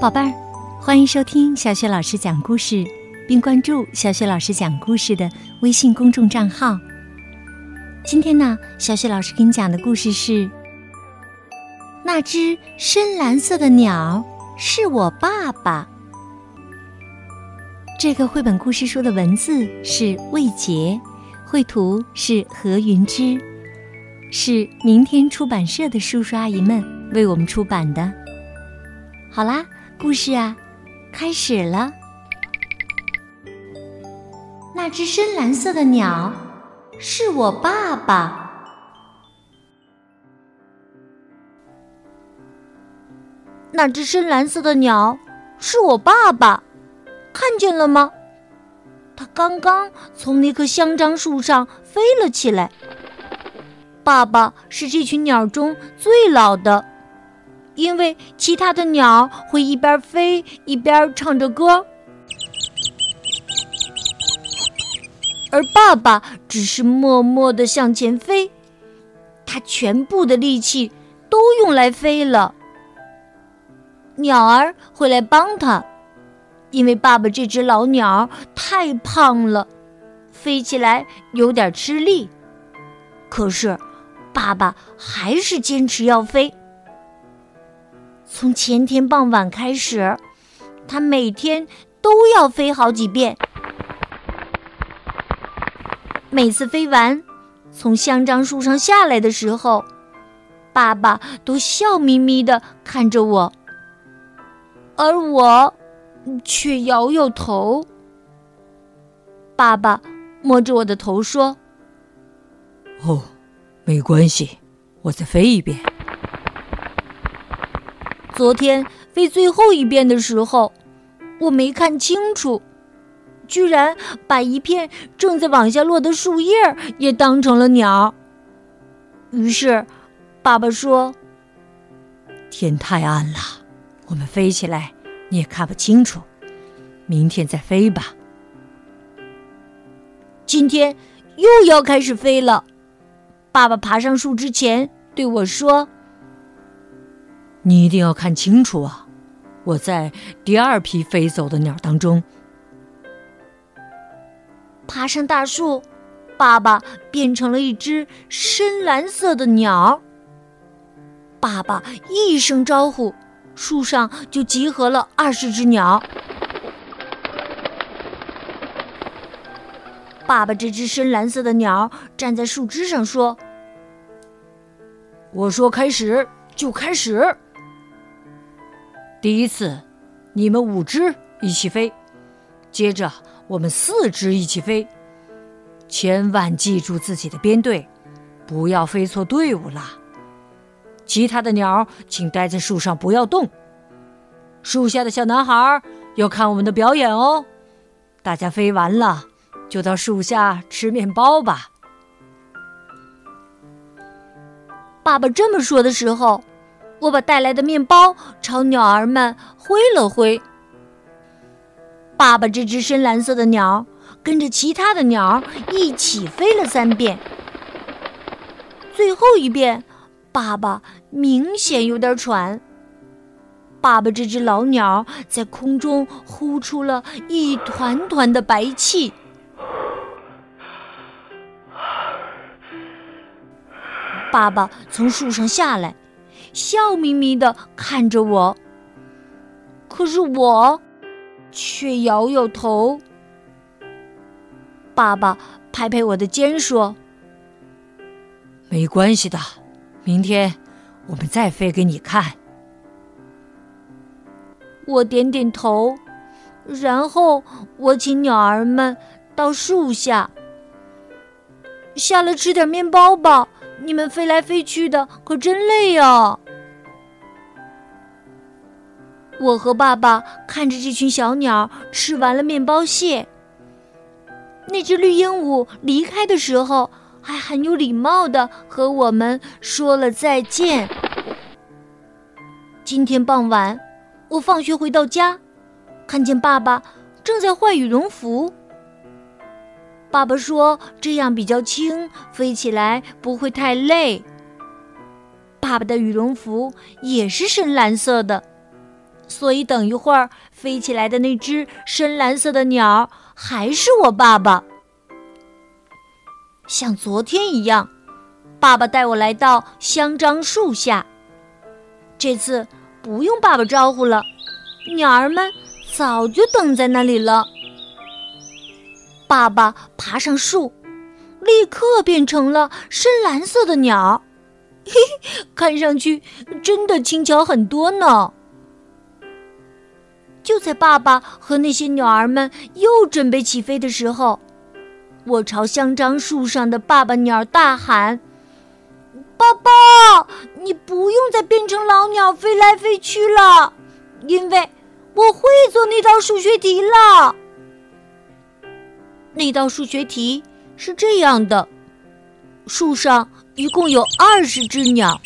宝贝儿，欢迎收听小雪老师讲故事，并关注小雪老师讲故事的微信公众账号。今天呢，小雪老师给你讲的故事是《那只深蓝色的鸟是我爸爸》。这个绘本故事书的文字是魏杰，绘图是何云之，是明天出版社的叔叔阿姨们为我们出版的。好啦，故事啊，开始了。那只深蓝色的鸟是我爸爸。那只深蓝色的鸟是我爸爸，看见了吗？它刚刚从那棵香樟树上飞了起来。爸爸是这群鸟中最老的。因为其他的鸟会一边飞一边唱着歌，而爸爸只是默默的向前飞，他全部的力气都用来飞了。鸟儿会来帮他，因为爸爸这只老鸟太胖了，飞起来有点吃力。可是，爸爸还是坚持要飞。从前天傍晚开始，他每天都要飞好几遍。每次飞完，从香樟树上下来的时候，爸爸都笑眯眯的看着我，而我却摇摇头。爸爸摸着我的头说：“哦，没关系，我再飞一遍。”昨天飞最后一遍的时候，我没看清楚，居然把一片正在往下落的树叶也当成了鸟。于是，爸爸说：“天太暗了，我们飞起来你也看不清楚，明天再飞吧。”今天又要开始飞了。爸爸爬上树之前对我说。你一定要看清楚啊！我在第二批飞走的鸟当中，爬上大树，爸爸变成了一只深蓝色的鸟。爸爸一声招呼，树上就集合了二十只鸟。爸爸这只深蓝色的鸟站在树枝上说：“我说开始就开始。”第一次，你们五只一起飞，接着我们四只一起飞。千万记住自己的编队，不要飞错队伍了。其他的鸟请待在树上，不要动。树下的小男孩要看我们的表演哦。大家飞完了，就到树下吃面包吧。爸爸这么说的时候。我把带来的面包朝鸟儿们挥了挥。爸爸这只深蓝色的鸟跟着其他的鸟一起飞了三遍。最后一遍，爸爸明显有点喘。爸爸这只老鸟在空中呼出了一团团的白气。爸爸从树上下来。笑眯眯的看着我，可是我却摇摇头。爸爸拍拍我的肩说：“没关系的，明天我们再飞给你看。”我点点头，然后我请鸟儿们到树下，下来吃点面包吧。你们飞来飞去的，可真累呀！我和爸爸看着这群小鸟吃完了面包屑。那只绿鹦鹉离开的时候，还很有礼貌的和我们说了再见。今天傍晚，我放学回到家，看见爸爸正在换羽绒服。爸爸说：“这样比较轻，飞起来不会太累。”爸爸的羽绒服也是深蓝色的，所以等一会儿飞起来的那只深蓝色的鸟还是我爸爸。像昨天一样，爸爸带我来到香樟树下。这次不用爸爸招呼了，鸟儿们早就等在那里了。爸爸爬上树，立刻变成了深蓝色的鸟，嘿嘿，看上去真的轻巧很多呢。就在爸爸和那些鸟儿们又准备起飞的时候，我朝香樟树上的爸爸鸟大喊：“爸爸，你不用再变成老鸟飞来飞去了，因为我会做那道数学题了。”那道数学题是这样的：树上一共有二十只鸟，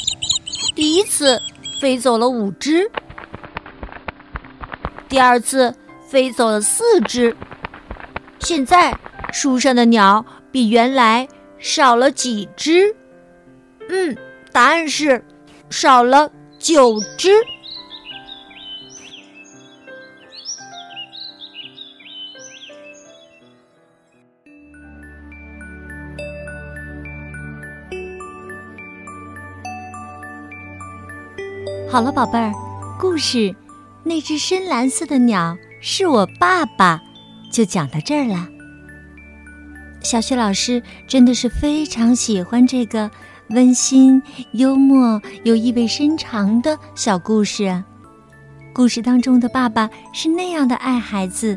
第一次飞走了五只，第二次飞走了四只。现在树上的鸟比原来少了几只？嗯，答案是少了九只。好了，宝贝儿，故事那只深蓝色的鸟是我爸爸，就讲到这儿了。小雪老师真的是非常喜欢这个温馨、幽默又意味深长的小故事。故事当中的爸爸是那样的爱孩子，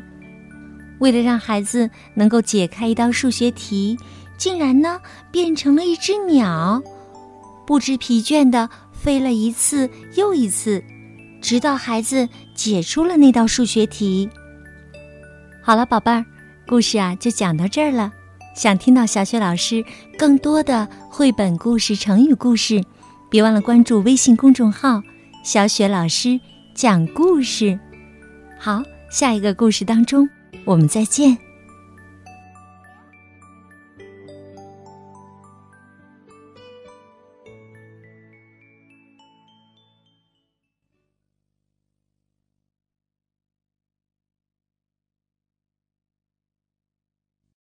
为了让孩子能够解开一道数学题，竟然呢变成了一只鸟，不知疲倦的。飞了一次又一次，直到孩子解出了那道数学题。好了，宝贝儿，故事啊就讲到这儿了。想听到小雪老师更多的绘本故事、成语故事，别忘了关注微信公众号“小雪老师讲故事”。好，下一个故事当中，我们再见。